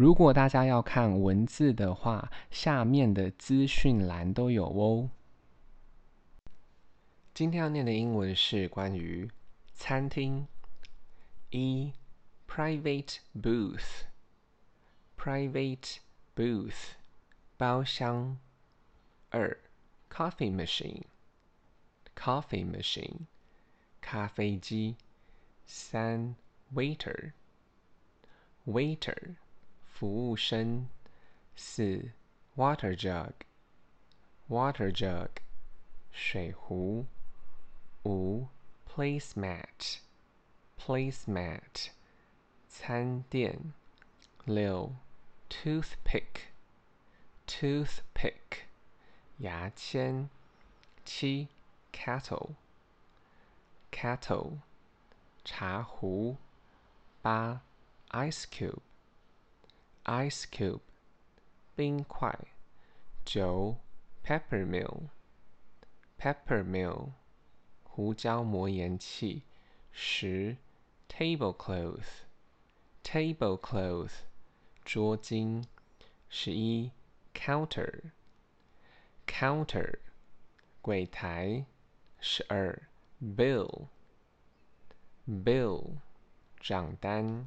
如果大家要看文字的话，下面的资讯栏都有哦。今天要念的英文是关于餐厅。一，private booth，private booth，包厢。二，coffee machine，coffee machine，咖啡机。三，waiter，waiter，服务生。四，water jug，water jug，水壶。五，placemat，placemat，餐垫。六，toothpick，toothpick，牙签。七，kettle，kettle。茶壶，八，ice ice cube，冰块，九，peppermill，peppermill，胡椒磨岩器，十，tablecloth，tablecloth，桌巾，十一，counter，counter，柜台，十二，bill，bill，账单。